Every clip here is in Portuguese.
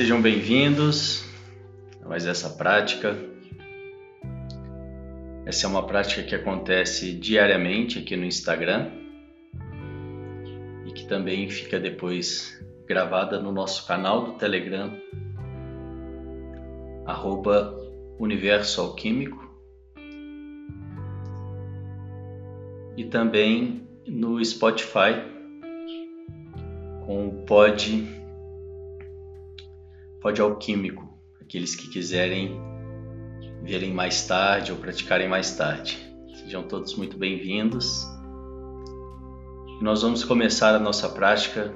Sejam bem-vindos a mais essa prática. Essa é uma prática que acontece diariamente aqui no Instagram e que também fica depois gravada no nosso canal do Telegram, arroba Universo Alquímico, e também no Spotify com o Pod, Pod Alquímico, aqueles que quiserem verem mais tarde ou praticarem mais tarde. Sejam todos muito bem-vindos. Nós vamos começar a nossa prática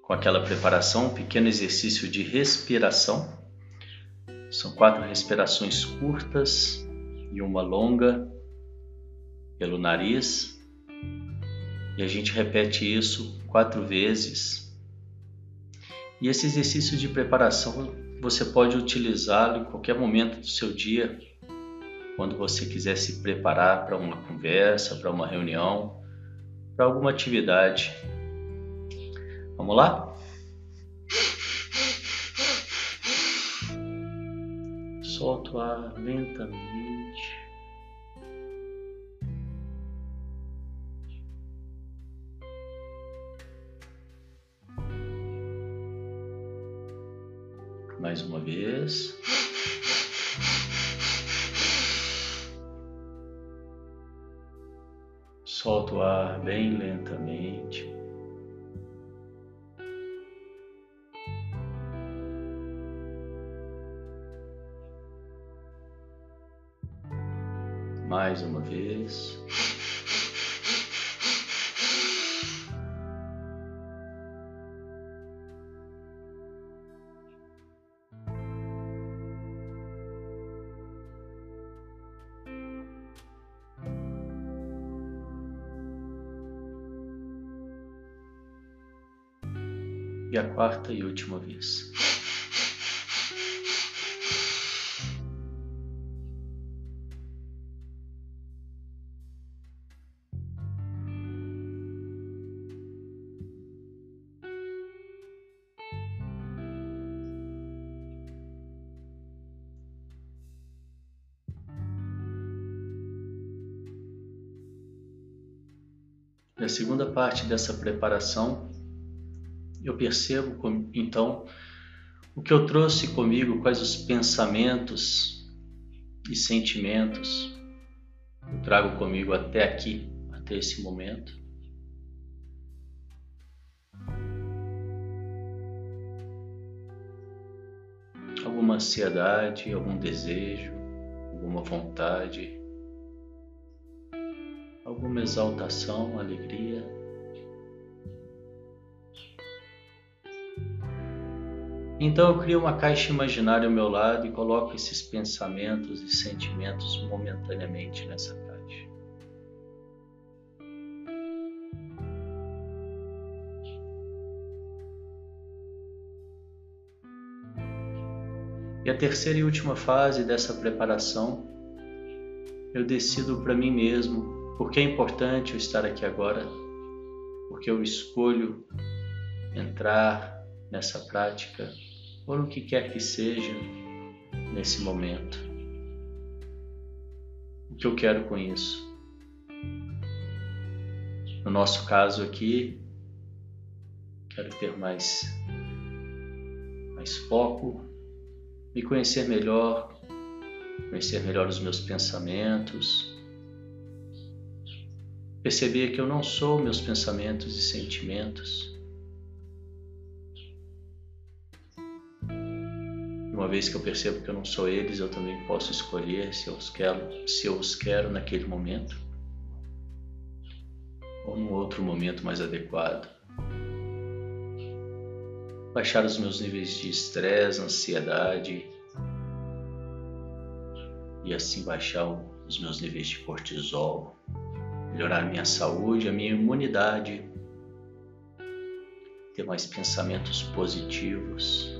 com aquela preparação, um pequeno exercício de respiração. São quatro respirações curtas e uma longa pelo nariz. E a gente repete isso quatro vezes. E esse exercício de preparação você pode utilizá-lo em qualquer momento do seu dia, quando você quiser se preparar para uma conversa, para uma reunião, para alguma atividade Vamos lá? Solta o ar lentamente. Mais uma vez. Solta o ar bem lentamente. mais uma vez. Quarta e última vez. Na segunda parte dessa preparação, eu percebo então o que eu trouxe comigo, quais os pensamentos e sentimentos eu trago comigo até aqui, até esse momento. Alguma ansiedade, algum desejo, alguma vontade alguma exaltação, alegria. Então eu crio uma caixa imaginária ao meu lado e coloco esses pensamentos e sentimentos momentaneamente nessa caixa. E a terceira e última fase dessa preparação, eu decido para mim mesmo porque é importante eu estar aqui agora? Porque eu escolho entrar nessa prática ou no que quer que seja nesse momento. O que eu quero com isso? No nosso caso aqui, quero ter mais mais foco, me conhecer melhor, conhecer melhor os meus pensamentos, perceber que eu não sou meus pensamentos e sentimentos. Uma vez que eu percebo que eu não sou eles, eu também posso escolher se eu os quero, se eu os quero naquele momento ou num outro momento mais adequado. Baixar os meus níveis de estresse, ansiedade e assim baixar os meus níveis de cortisol melhorar a minha saúde, a minha imunidade, ter mais pensamentos positivos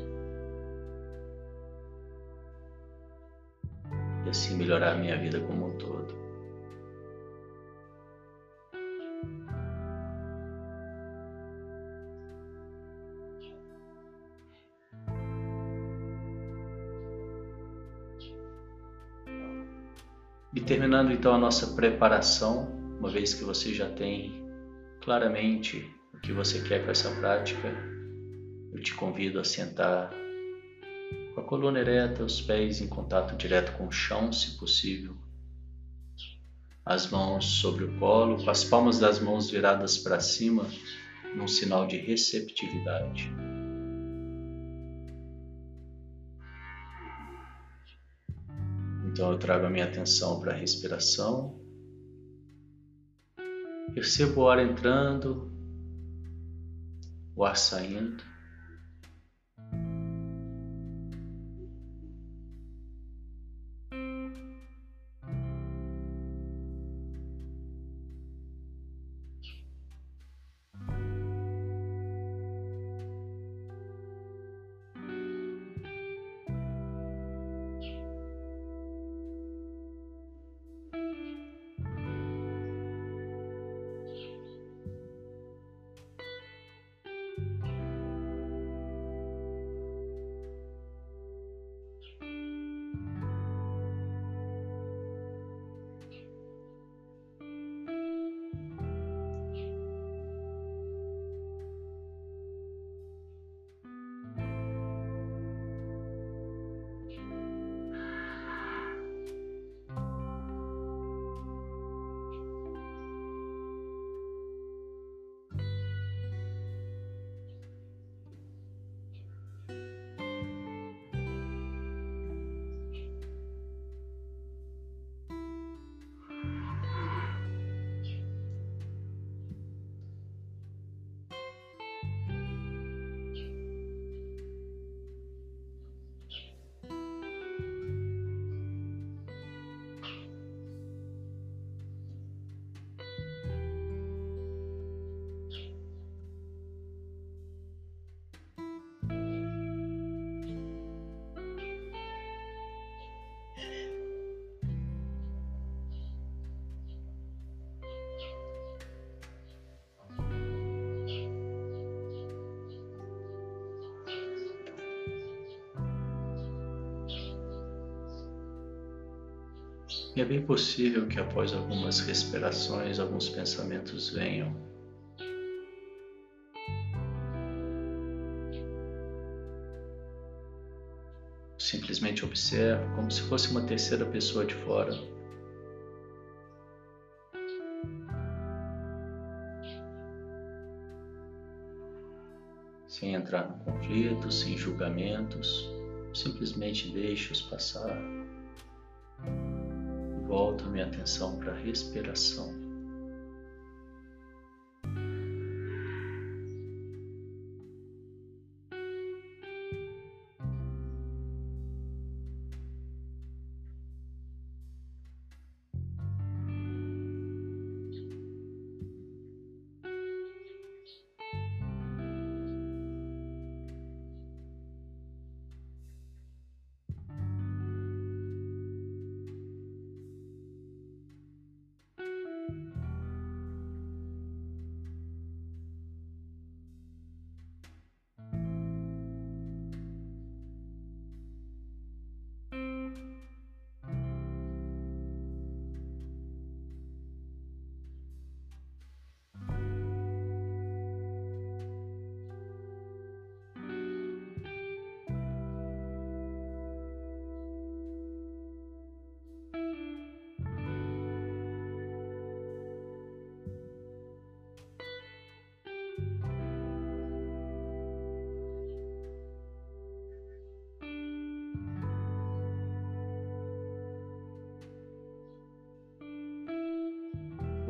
e assim melhorar a minha vida como um todo. E terminando então a nossa preparação, uma vez que você já tem claramente o que você quer com essa prática, eu te convido a sentar com a coluna ereta, os pés em contato direto com o chão, se possível. As mãos sobre o colo, com as palmas das mãos viradas para cima, num sinal de receptividade. Então eu trago a minha atenção para a respiração. Percebo o ar entrando, o ar saindo. E é bem possível que após algumas respirações, alguns pensamentos venham. Simplesmente observe como se fosse uma terceira pessoa de fora. Sem entrar no conflito, sem julgamentos, simplesmente deixe-os passar volto minha atenção para a respiração.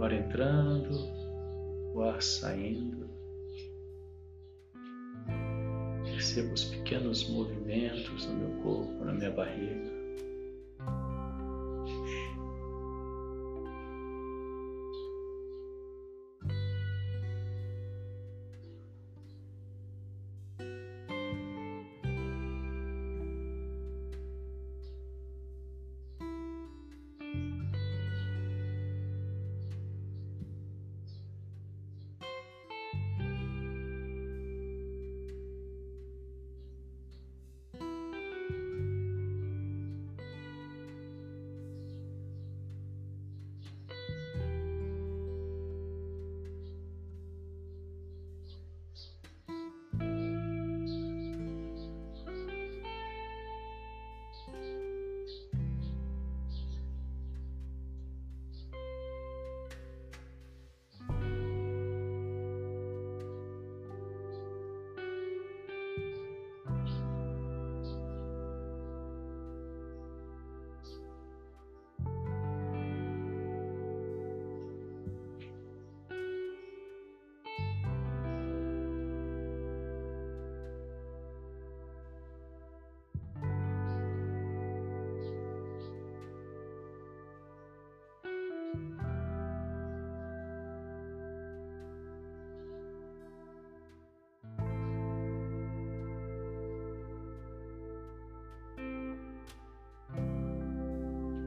Ar entrando, o ar saindo. Percebo os pequenos movimentos no meu corpo, na minha barriga.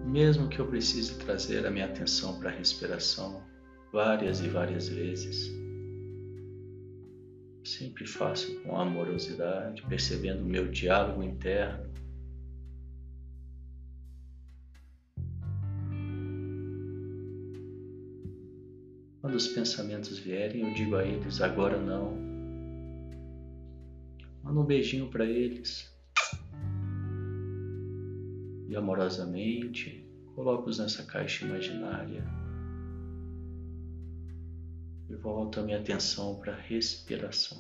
Mesmo que eu precise trazer a minha atenção para a respiração várias e várias vezes, sempre faço com amorosidade, percebendo o meu diálogo interno. Quando os pensamentos vierem, eu digo a eles: agora não. Manda um beijinho para eles e amorosamente coloco-os nessa caixa imaginária e volto a minha atenção para a respiração.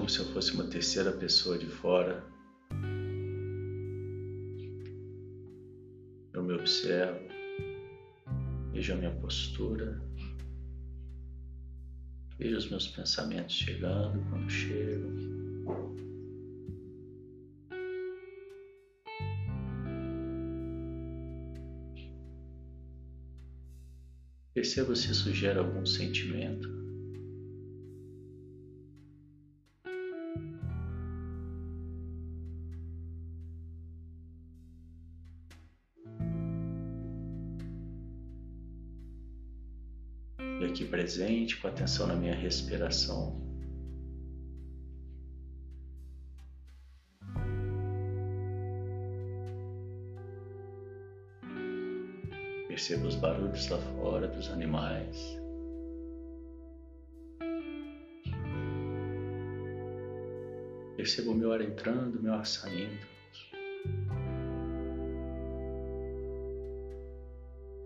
Como se eu fosse uma terceira pessoa de fora. Eu me observo, vejo a minha postura, vejo os meus pensamentos chegando quando chegam. Perceba se isso gera algum sentimento. Presente, com atenção na minha respiração. Perceba os barulhos lá fora dos animais. Perceba o meu ar entrando, o meu ar saindo.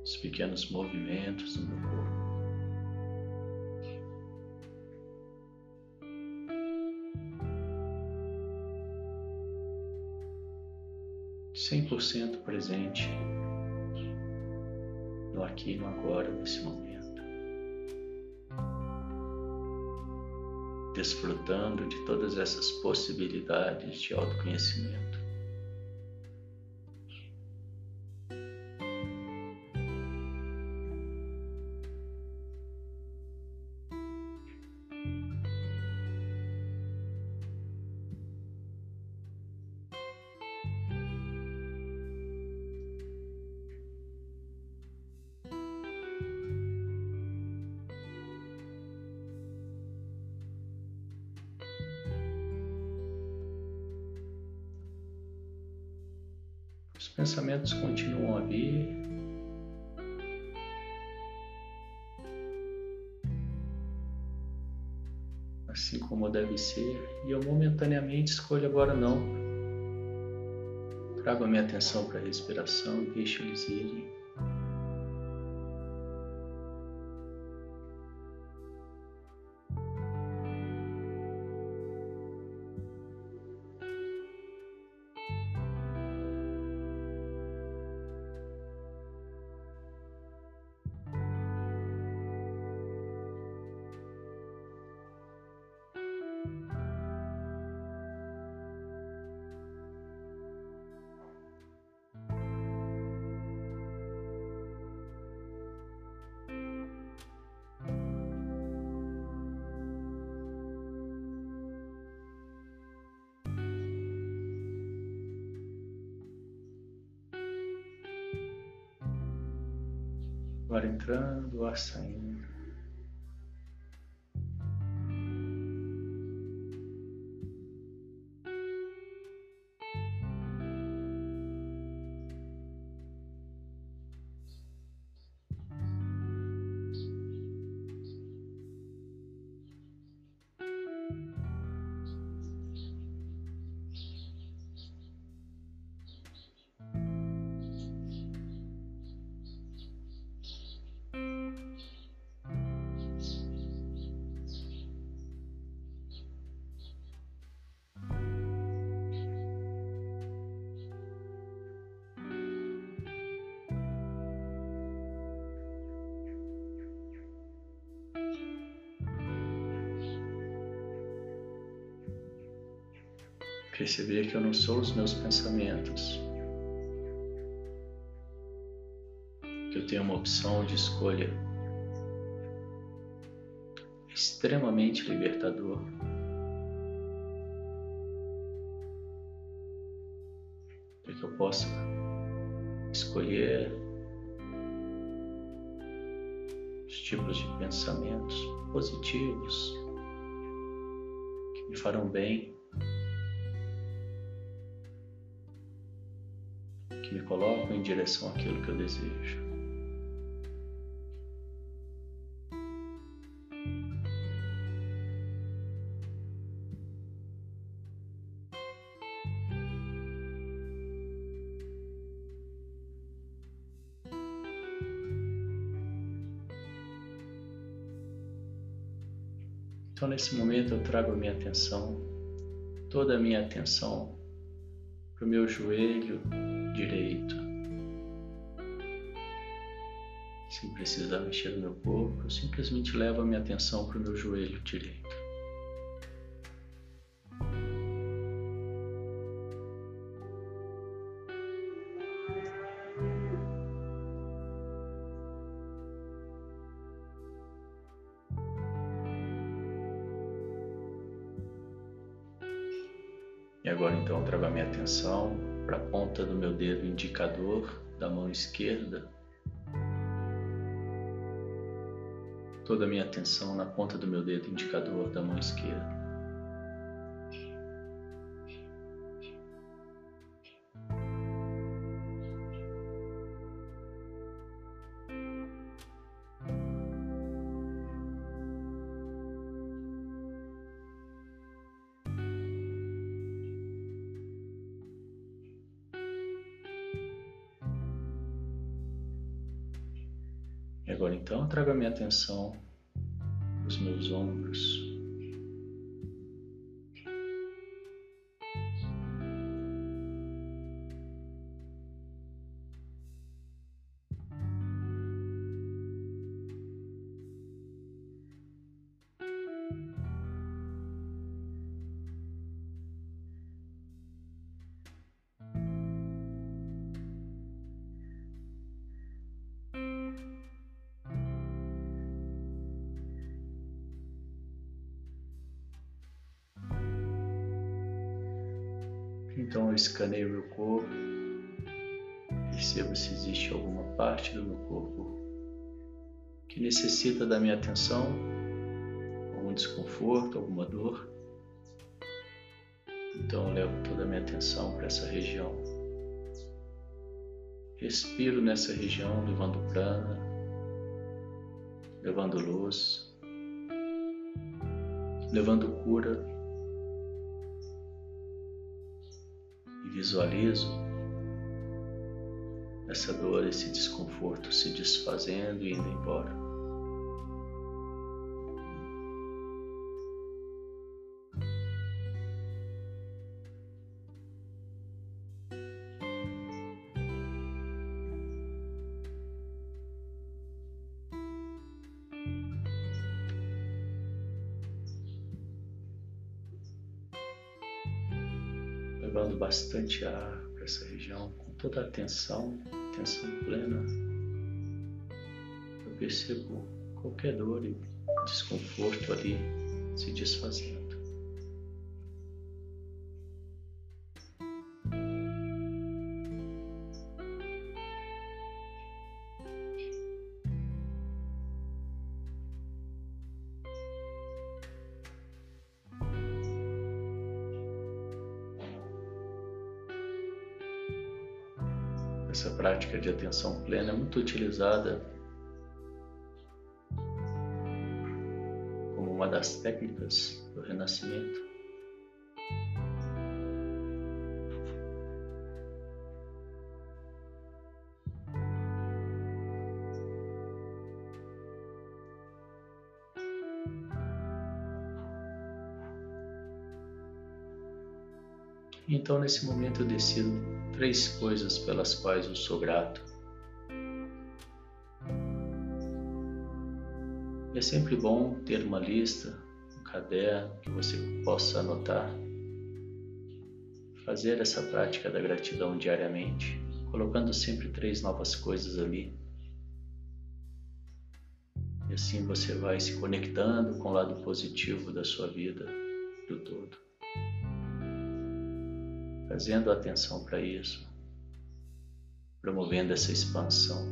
Os pequenos movimentos do meu corpo. Cem por cento presente no aqui e no agora, nesse momento, desfrutando de todas essas possibilidades de autoconhecimento. E eu momentaneamente escolho agora não. Trago a minha atenção para a respiração e deixo eles irem. Agora entrando, ar saindo. Perceber que eu não sou os meus pensamentos, que eu tenho uma opção de escolha extremamente libertador. Para que eu possa escolher os tipos de pensamentos positivos que me farão bem. Me colocam em direção àquilo que eu desejo. Então, nesse momento, eu trago a minha atenção, toda a minha atenção, para o meu joelho direito. Sem precisar mexer no meu corpo, eu simplesmente levo a minha atenção para o meu joelho direito. Atenção para a ponta do meu dedo indicador da mão esquerda. Toda a minha atenção na ponta do meu dedo indicador da mão esquerda. Agora então trago a minha atenção para os meus ombros. Escaneio meu corpo, percebo se existe alguma parte do meu corpo que necessita da minha atenção, algum desconforto, alguma dor. Então eu levo toda a minha atenção para essa região. respiro nessa região, levando prana, levando luz, levando cura. Visualizo essa dor, esse desconforto se desfazendo e indo embora. Bastante ar para essa região, com toda a atenção, atenção plena. Eu percebo qualquer dor e desconforto ali se desfazendo. Prática de atenção plena é muito utilizada como uma das técnicas do renascimento. Então, nesse momento, eu decido três coisas pelas quais eu sou grato. E é sempre bom ter uma lista, um caderno que você possa anotar. Fazer essa prática da gratidão diariamente, colocando sempre três novas coisas ali. E assim você vai se conectando com o lado positivo da sua vida, do todo trazendo atenção para isso, promovendo essa expansão.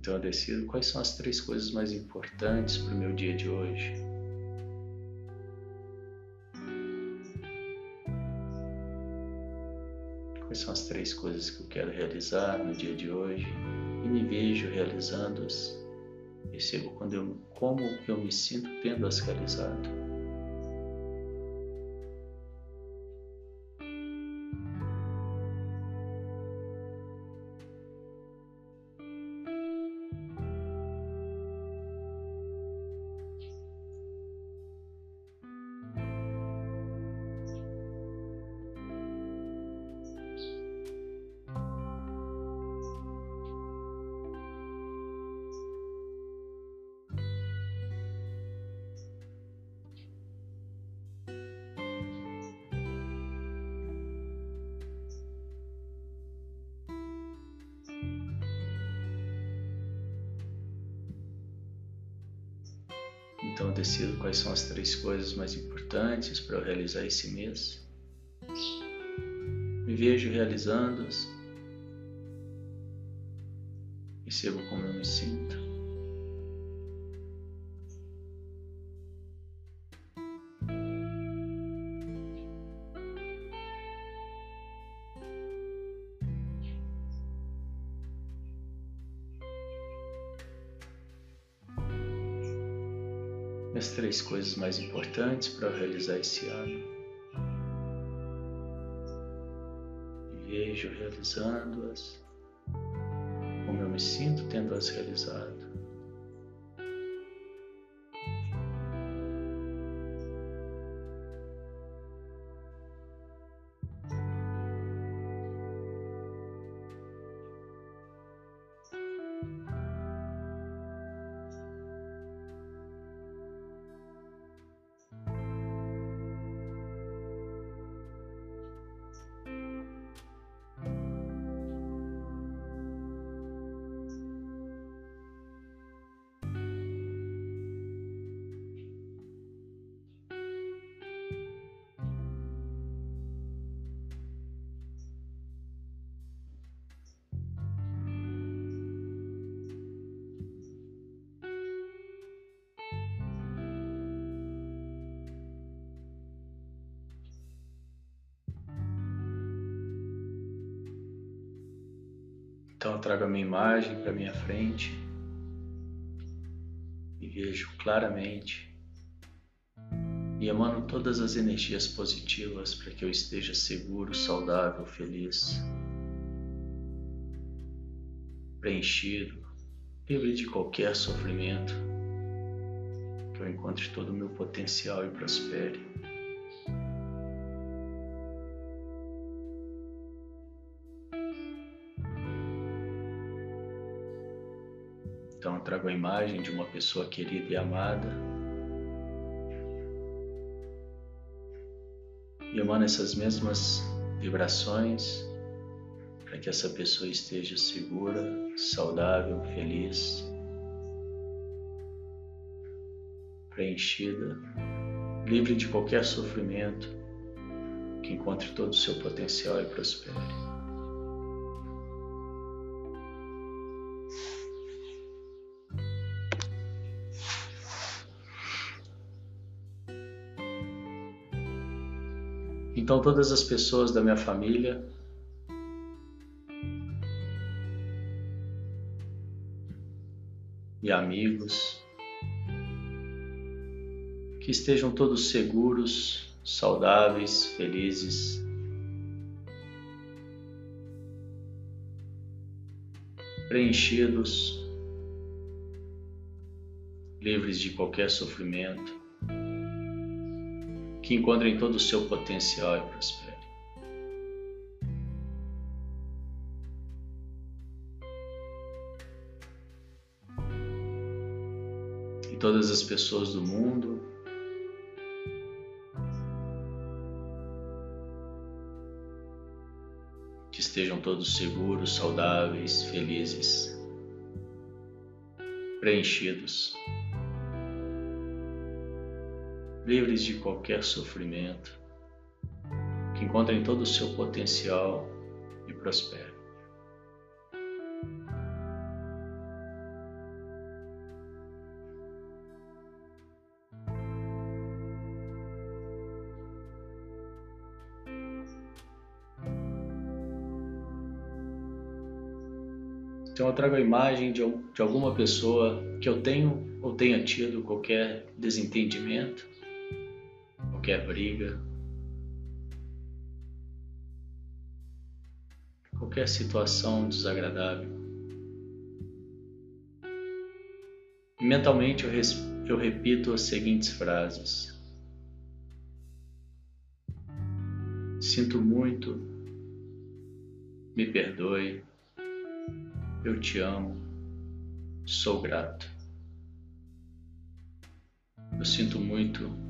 Então eu decido quais são as três coisas mais importantes para o meu dia de hoje. Quais são as três coisas que eu quero realizar no dia de hoje e me vejo realizando-as. Percebo quando eu, como eu me sinto tendo-as realizado. Quais são as três coisas mais importantes para eu realizar esse mês. Me vejo realizando-as. Percebo como eu me sinto. As três coisas mais importantes para realizar esse ano. Vejo realizando-as, como eu me sinto tendo-as realizado. Então eu trago a minha imagem para minha frente e vejo claramente e emano todas as energias positivas para que eu esteja seguro, saudável, feliz, preenchido, livre de qualquer sofrimento, que eu encontre todo o meu potencial e prospere. Trago a imagem de uma pessoa querida e amada. E emana essas mesmas vibrações para que essa pessoa esteja segura, saudável, feliz, preenchida, livre de qualquer sofrimento, que encontre todo o seu potencial e prospere. Então, todas as pessoas da minha família e amigos que estejam todos seguros, saudáveis, felizes. Preenchidos, livres de qualquer sofrimento que encontrem todo o seu potencial e prosperem. E todas as pessoas do mundo que estejam todos seguros, saudáveis, felizes, preenchidos livres de qualquer sofrimento, que encontrem todo o seu potencial e prosperem. Então eu trago a imagem de, de alguma pessoa que eu tenho ou tenha tido qualquer desentendimento qualquer briga, qualquer situação desagradável. Mentalmente eu, eu repito as seguintes frases: Sinto muito, me perdoe, eu te amo, sou grato. Eu sinto muito,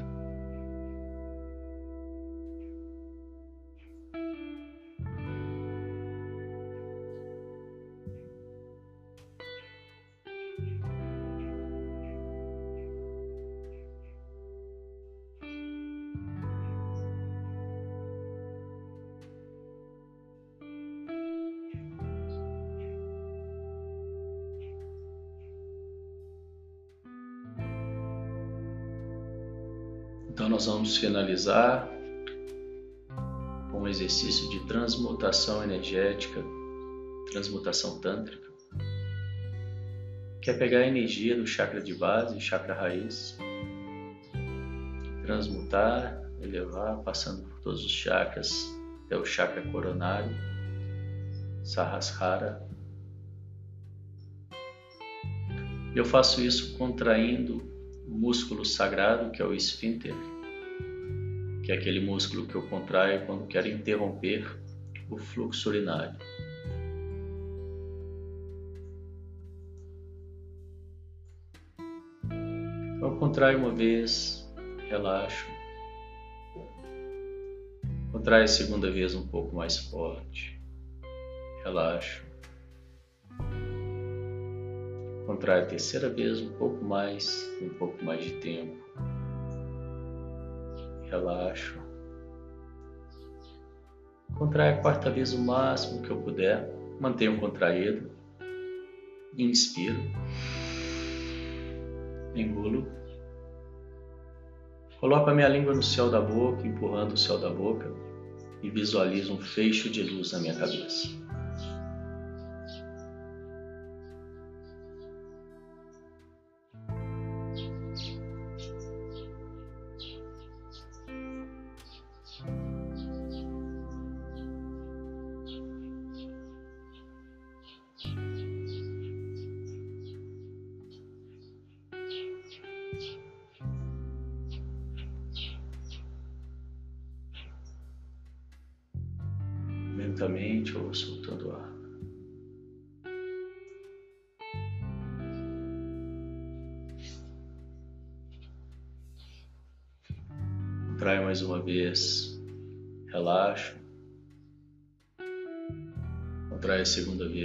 Nós vamos finalizar com um exercício de transmutação energética, transmutação tântrica, que é pegar a energia do chakra de base, chakra raiz, transmutar, elevar, passando por todos os chakras até o chakra coronário, Sahasrara. Eu faço isso contraindo o músculo sagrado, que é o esfíncter, que é aquele músculo que eu contraio quando quero interromper o fluxo urinário. Eu contraio uma vez, relaxo. Contrai a segunda vez um pouco mais forte, relaxo. Contrai a terceira vez um pouco mais, um pouco mais de tempo. Relaxo. Contrai a quarta vez o máximo que eu puder, mantenho contraído. Inspiro. Engulo. Coloco a minha língua no céu da boca, empurrando o céu da boca e visualizo um fecho de luz na minha cabeça.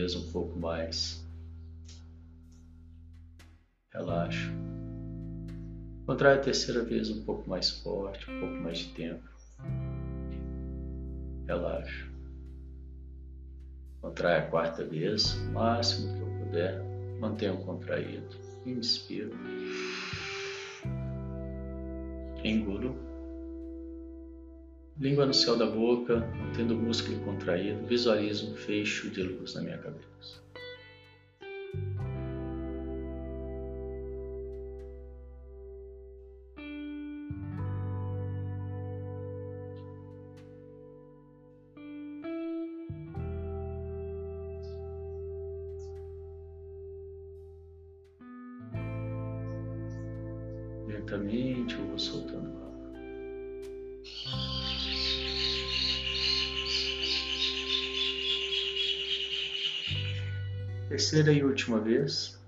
Vez um pouco mais. Relaxa. Contrai a terceira vez um pouco mais forte, um pouco mais de tempo. Relaxa. Contrai a quarta vez, o máximo que eu puder. Mantenho contraído. Inspiro. Engulo. Língua no céu da boca, mantendo o músculo contraído. Visualizo um fecho de luz na minha cabeça. Última vez.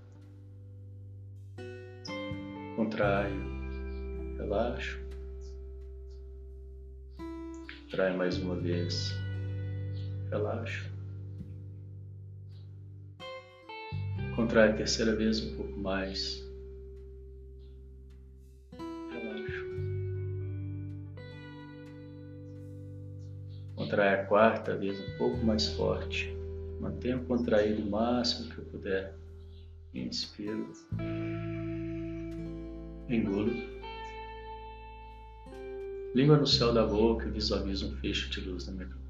Contraio, relaxo. Contrai mais uma vez, relaxo. Contrai a terceira vez um pouco mais. Contrai a quarta vez um pouco mais forte. Mantenho contraído o máximo que eu puder. Inspiro. Engulo. Língua no céu da boca e visualizo um fecho de luz na minha cabeça.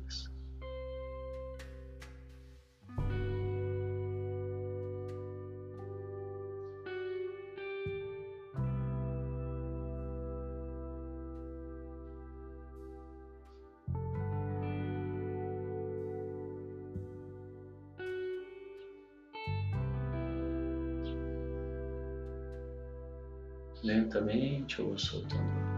Vou soltando.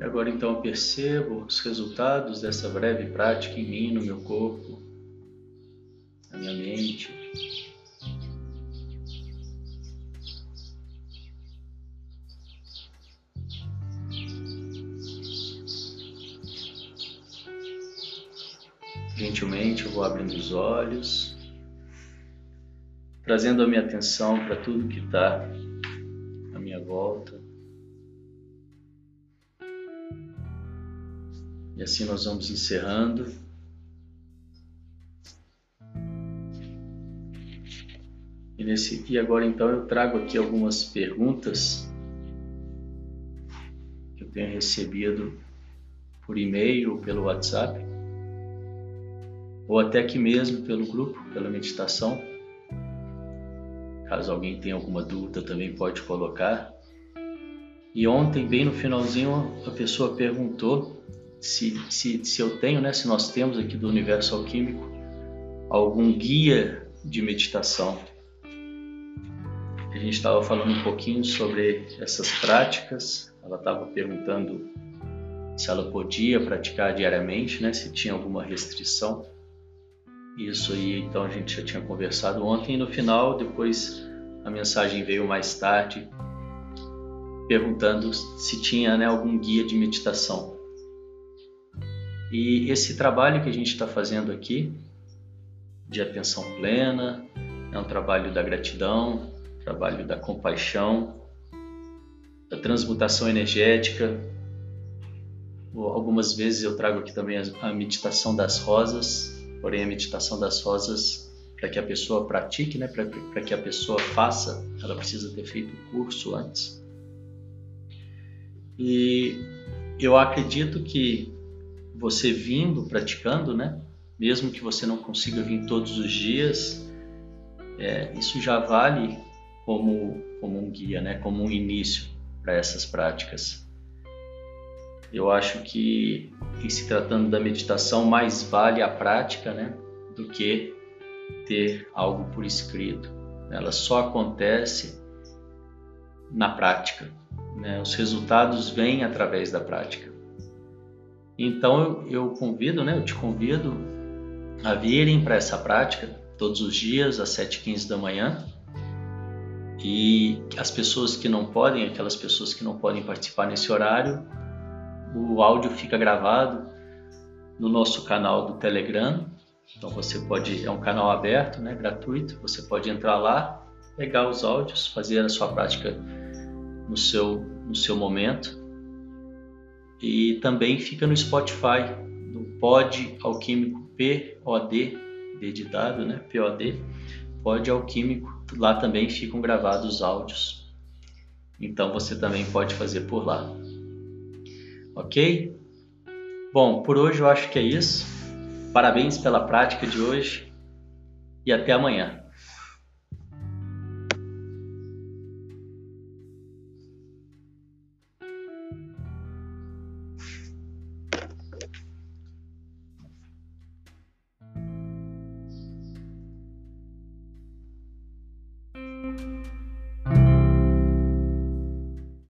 Agora então percebo os resultados dessa breve prática em mim, no meu corpo, na minha mente. Gentilmente eu vou abrindo os olhos, trazendo a minha atenção para tudo que está à minha volta. E assim nós vamos encerrando. E, nesse, e agora então eu trago aqui algumas perguntas que eu tenho recebido por e-mail ou pelo WhatsApp ou até aqui mesmo pelo grupo, pela meditação. Caso alguém tenha alguma dúvida, também pode colocar. E ontem, bem no finalzinho, a pessoa perguntou se, se, se eu tenho, né, se nós temos aqui do Universo Alquímico, algum guia de meditação. A gente estava falando um pouquinho sobre essas práticas. Ela estava perguntando se ela podia praticar diariamente, né, se tinha alguma restrição. Isso aí, então a gente já tinha conversado ontem e no final, depois a mensagem veio mais tarde perguntando se tinha né, algum guia de meditação. E esse trabalho que a gente está fazendo aqui, de atenção plena, é um trabalho da gratidão, trabalho da compaixão, da transmutação energética. Algumas vezes eu trago aqui também a meditação das rosas, porém a meditação das rosas para que a pessoa pratique, né, para que a pessoa faça, ela precisa ter feito o curso antes. E eu acredito que você vindo praticando, né, mesmo que você não consiga vir todos os dias, é, isso já vale como, como um guia, né, como um início para essas práticas. Eu acho que, em se tratando da meditação, mais vale a prática né, do que ter algo por escrito. Ela só acontece na prática. Né? Os resultados vêm através da prática. Então eu, convido, né, eu te convido a virem para essa prática todos os dias às 7h15 da manhã. E as pessoas que não podem, aquelas pessoas que não podem participar nesse horário, o áudio fica gravado no nosso canal do Telegram. Então você pode, é um canal aberto, né, gratuito. Você pode entrar lá, pegar os áudios, fazer a sua prática no seu no seu momento. E também fica no Spotify, no Pod Alquímico POD, D de dado, né? POD, Pod Alquímico. Lá também ficam gravados os áudios. Então você também pode fazer por lá. Ok? Bom, por hoje eu acho que é isso. Parabéns pela prática de hoje e até amanhã.